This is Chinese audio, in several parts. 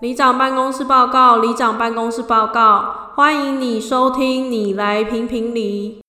里长办公室报告，里长办公室报告，欢迎你收听，你来评评理。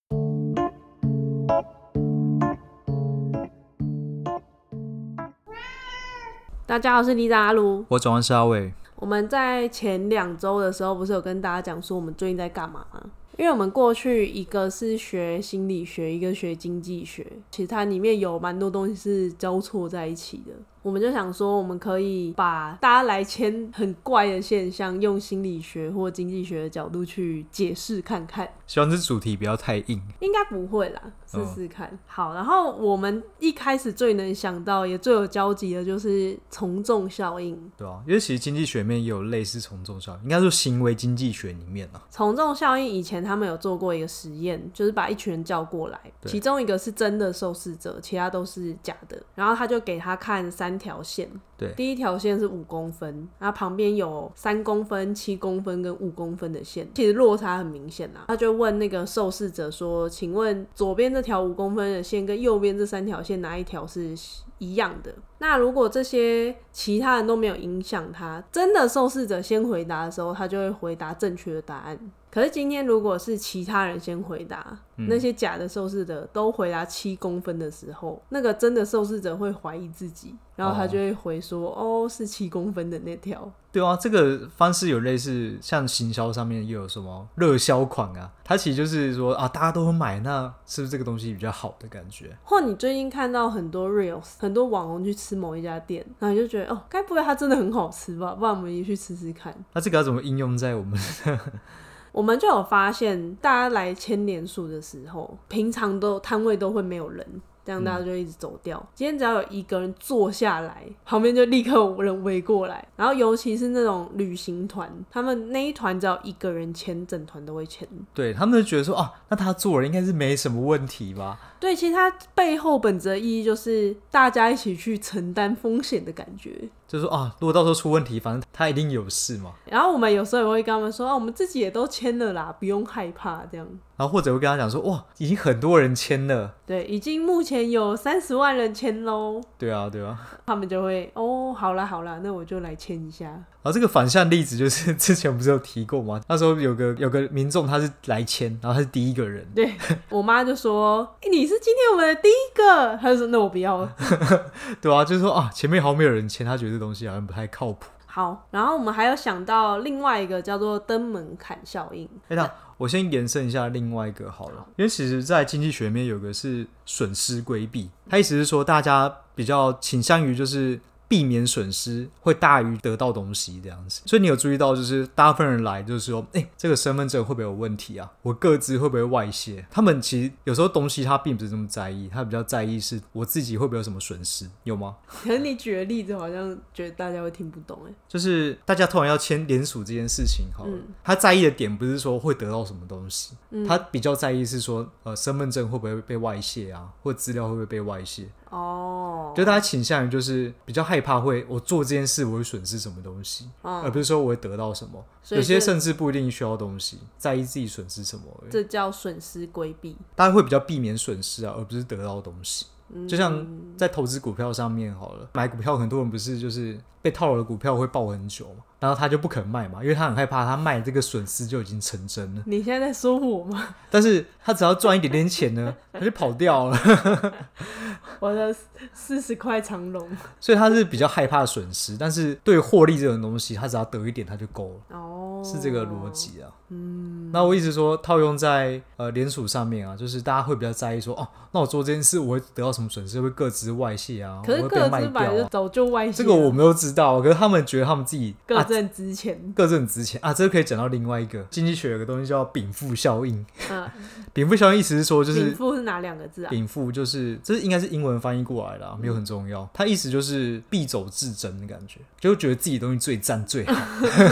大家好，我是里长阿卢，我转弯是阿伟。我们在前两周的时候，不是有跟大家讲说我们最近在干嘛吗？因为我们过去一个是学心理学，一个学经济学，其实它里面有蛮多东西是交错在一起的。我们就想说，我们可以把大家来签很怪的现象，用心理学或经济学的角度去解释看看。希望这主题不要太硬，应该不会啦，试试看。哦。好，然后我们一开始最能想到，也最有交集的就是从众效应，对啊，因为其实经济学里面也有类似从众效应，应该说行为经济学里面啊。从众效应以前他们有做过一个实验，就是把一群人叫过来，其中一个是真的受试者，其他都是假的，然后他就给他看三条线，对，第一条线是五公分，然后旁边有三公分、七公分跟五公分的线，其实落差很明显啊。他就问那个受试者说：“请问左边这条五公分的线跟右边这三条线哪一条是一样的？”那如果这些其他人都没有影响他，真的受试者先回答的时候，他就会回答正确的答案。可是今天如果是其他人先回答，嗯、那些假的受试者都回答七公分的时候，那个真的受试者会怀疑自己，然后他就会回说：“哦，哦是七公分的那条。”对啊，这个方式有类似像行销上面又有什么热销款啊？它其实就是说啊，大家都会买，那是不是这个东西比较好的感觉？或你最近看到很多 reels，很多网红去吃某一家店，然后你就觉得哦，该不会它真的很好吃吧？不然我们也去吃吃看。那这个要怎么应用在我们？我们就有发现，大家来签连署的时候，平常都摊位都会没有人，这样大家就一直走掉。嗯、今天只要有一个人坐下来，旁边就立刻有人围过来。然后尤其是那种旅行团，他们那一团只要一个人签，整团都会签。对，他们就觉得说啊，那他做了应该是没什么问题吧？对，其实他背后本质的意义就是大家一起去承担风险的感觉。就是说啊，如果到时候出问题，反正他一定有事嘛。然后我们有时候也会跟他们说啊，我们自己也都签了啦，不用害怕这样。然后或者会跟他讲说，哇，已经很多人签了。对，已经目前有三十万人签喽。对啊，对啊。他们就会哦，好啦好啦，那我就来签一下。然后这个反向例子就是 之前不是有提过吗？那时候有个有个民众他是来签，然后他是第一个人。对，我妈就说：“欸，你是今天我们的第一个。”他就说：“那我不要了。”对啊，就是说啊，前面好像没有人签，他觉得这东西好像不太靠谱。好，然后我们还有想到另外一个叫做登门槛效应。哎，那我先延伸一下另外一个好了，因为其实在经济学里面有个是损失规避，他意思是说大家比较倾向于就是。避免损失会大于得到东西这样子，所以你有注意到，就是大部分人来就是说，哎、欸，这个身份证会不会有问题啊？我各自会不会外泄？他们其实有时候东西他并不是这么在意，他比较在意是我自己会不会有什么损失，有吗？可是你举的例子好像觉得大家会听不懂哎，就是大家突然要签联署这件事情，哈、嗯，他在意的点不是说会得到什么东西，嗯、他比较在意是说，呃，身份证会不会被外泄啊，或资料会不会被外泄？哦，就大家倾向于就是比较害怕会我做这件事我会损失什么东西，哦、而不是说我会得到什么。有些甚至不一定需要东西，在意自己损失什么而已。这叫损失规避。大家会比较避免损失啊，而不是得到东西。嗯、就像在投资股票上面好了，买股票很多人不是就是被套牢的股票会抱很久嘛。然后他就不肯卖嘛，因为他很害怕，他卖这个损失就已经成真了。你现在在说我吗？但是他只要赚一点点钱呢，他就跑掉了。我的四十块长龙。所以他是比较害怕损失，但是对获利这种东西，他只要得一点他就够了。哦，是这个逻辑啊。嗯。那我一直说套用在呃联署上面啊，就是大家会比较在意说，哦，那我做这件事我会得到什么损失？会各自外泄啊？可是各自早就外泄。这个我们都知道，可是他们觉得他们自己。各自值钱，各自值钱啊！这个可以讲到另外一个经济学有个东西叫禀赋效应。嗯，禀赋效应意思是说，就是禀赋是哪两个字啊？禀赋就是这是应该是英文翻译过来的，没有很重要。它意思就是必走至真的感觉，就觉得自己东西最赞最好。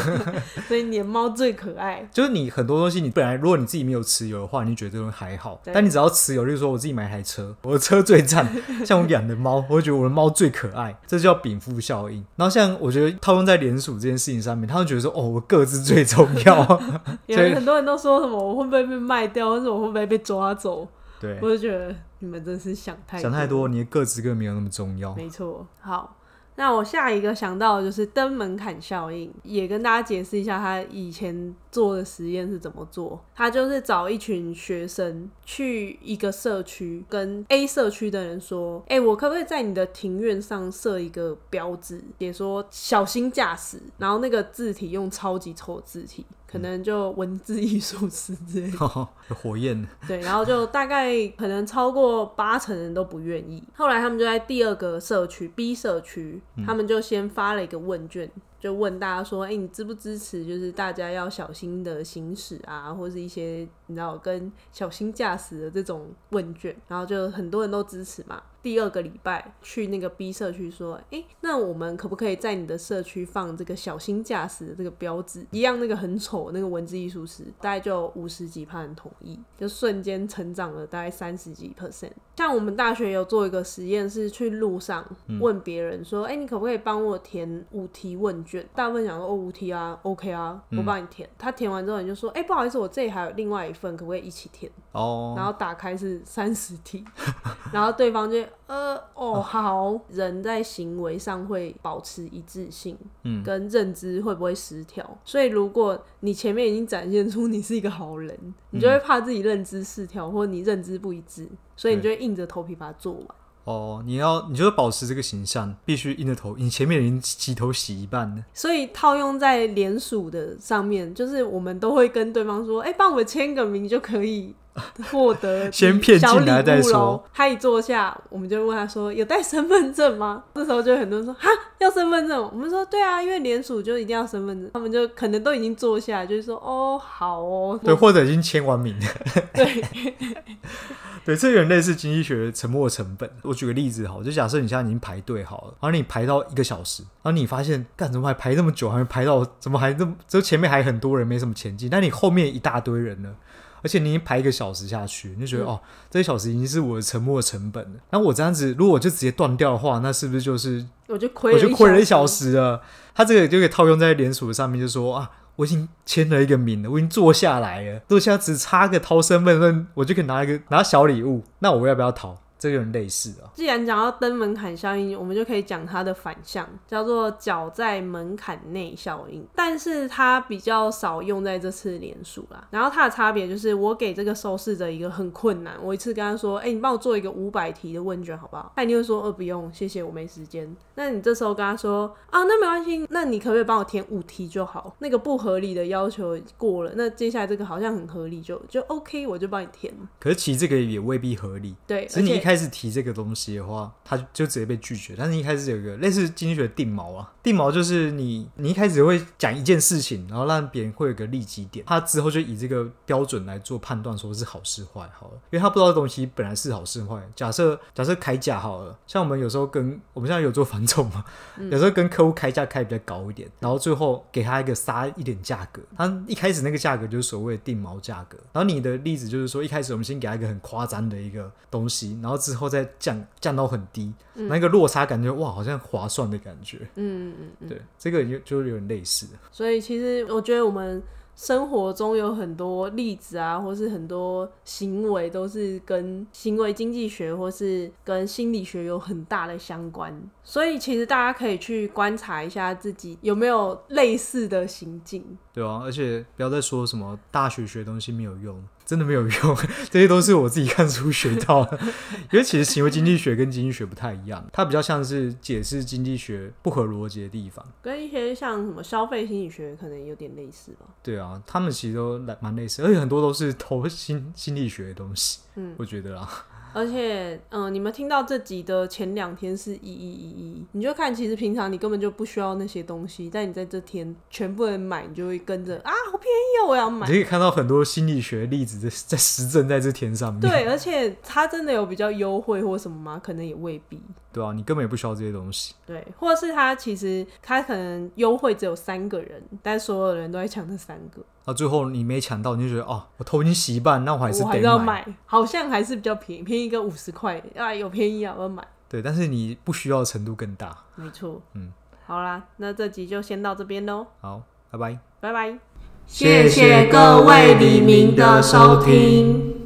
所以你的猫最可爱。就是你很多东西，你本来如果你自己没有持有的话，你觉得这东西还好。但你只要持有，例如说我自己买台车，我的车最赞。像我养的猫，我会觉得我的猫最可爱，这叫禀赋效应。然后像我觉得套用在联署这件事情上面。他们觉得说：“哦，我个子最重要。”有很多人都说什么：“我会不会被卖掉，或者我会不会被抓走？”对，我就觉得你们真是想太多想太多，你的个子根本没有那么重要。没错。好，那我下一个想到的就是登门槛效应，也跟大家解释一下他以前做的实验是怎么做。他就是找一群学生去一个社区，跟 A 社区的人说：“哎、我可不可以在你的庭院上设一个标志，写说小心驾驶？然后那个字体用超级丑的字体。”可能就文字 艺术师之类的，哦，火焰。对，然后就大概可能超过八成人都不愿意。后来他们就在第二个社区 B 社区，他们就先发了一个问卷。就问大家说，哎、欸，你支不支持？就是大家要小心的行驶啊，或是一些你知道跟小心驾驶的这种问卷，然后就很多人都支持嘛。第二个礼拜去那个 B 社区说，哎、欸，那我们可不可以在你的社区放这个小心驾驶的这个标志？一样那个很丑那个文字艺术师，大概就五十几趴人同意，就瞬间成长了大概三十几 percent。像我们大学有做一个实验，是去路上问别人说，哎、嗯欸，你可不可以帮我填五题问卷？大部分讲说哦，五题啊，OK 啊，我帮你填。嗯、他填完之后，你就说，哎、欸，不好意思，我这里还有另外一份，可不可以一起填？哦。然后打开是三十题，然后对方就呃，哦，好。人在行为上会保持一致性，嗯，跟认知会不会失调？所以如果你前面已经展现出你是一个好人，你就会怕自己认知失调，或你认知不一致，所以你就会硬着头皮把它做完。哦，你要，你就是保持这个形象，必须硬着头。你前面已经洗头洗一半了，所以套用在联署的上面，就是我们都会跟对方说：“哎、欸，帮我签个名就可以获得先骗进来再说。”他一坐下，我们就问他说：“有带身份证吗？”这时候就很多人说：“哈，要身份证。”我们说：“对啊，因为联署就一定要身份证。”他们就可能都已经坐下，就是说：“哦，好哦。”对，或者已经签完名了。对。对，这有点类似经济学的沉默成本。我举个例子好，就假设你现在已经排队好了，然后你排到一个小时，然后你发现，干怎么还排这么久，还没排到，怎么还这么，就前面还很多人没什么前进，但你后面一大堆人呢，而且你已经排一个小时下去，你就觉得、嗯、哦，这一小时已经是我的沉没成本了。那我这样子，如果我就直接断掉的话，那是不是就是我就亏，我就亏了一小时了？他这个就可以套用在连锁上面，就说啊。我已经签了一个名了，我已经坐下来了，坐下只差个掏身份证，我就可以拿一个拿小礼物。那我要不要掏？这个很类似啊。既然讲到登门槛效应，我们就可以讲它的反向，叫做脚在门槛内效应。但是它比较少用在这次联署啦。然后它的差别就是，我给这个受试者一个很困难，我一次跟他说：“哎、欸，你帮我做一个五百题的问卷，好不好？”他一定会说：“呃，不用，谢谢，我没时间。”那你这时候跟他说：“啊，那没关系，那你可不可以帮我填五题就好？那个不合理的要求过了，那接下来这个好像很合理就，就就 OK，我就帮你填。”可是其实这个也未必合理。对，而且开始提这个东西的话，他就直接被拒绝。但是一开始有一个类似经济学的定锚啊，定锚就是你你一开始会讲一件事情，然后让别人会有个立基点，他之后就以这个标准来做判断，说是好是坏好了。因为他不知道东西本来是好是坏。假设假设开价好了，像我们有时候跟我们现在有做反宠嘛，有时候跟客户开价开比较高一点，然后最后给他一个杀一点价格，他一开始那个价格就是所谓的定锚价格。然后你的例子就是说，一开始我们先给他一个很夸张的一个东西，然后之后再。降降到很低，嗯、那个落差感觉哇，好像划算的感觉。嗯嗯嗯，对，这个就就有点类似。所以其实我觉得我们生活中有很多例子啊，或是很多行为，都是跟行为经济学或是跟心理学有很大的相关。所以其实大家可以去观察一下自己有没有类似的行径。对啊，而且不要再说什么大学学东西没有用。真的没有用，这些都是我自己看书学到的。因为其实行为经济学跟经济学不太一样，它比较像是解释经济学不合逻辑的地方，跟一些像什么消费心理学可能有点类似吧。对啊，他们其实都蛮类似，而且很多都是投心心理学的东西。嗯，我觉得啦。而且，嗯、呃，你们听到这集的前两天是一一一一，你就看，其实平常你根本就不需要那些东西，但你在这天全部人买，你就会跟着啊，好便宜哦，我要买。你可以看到很多心理学例子在在实证在这天上面。对，而且它真的有比较优惠或什么吗？可能也未必。对啊，你根本也不需要这些东西。对，或者是它其实它可能优惠只有三个人，但所有人都在抢这三个。到最后你没抢到，你就觉得哦，我头已经洗一半，那我还是得买。我还是要买，好像还是比较便宜，便宜个五十块啊，有便宜啊，我要买。对，但是你不需要的程度更大。没错。嗯，好啦，那这集就先到这边喽。好，拜拜。拜拜。谢谢各位黎明的收听。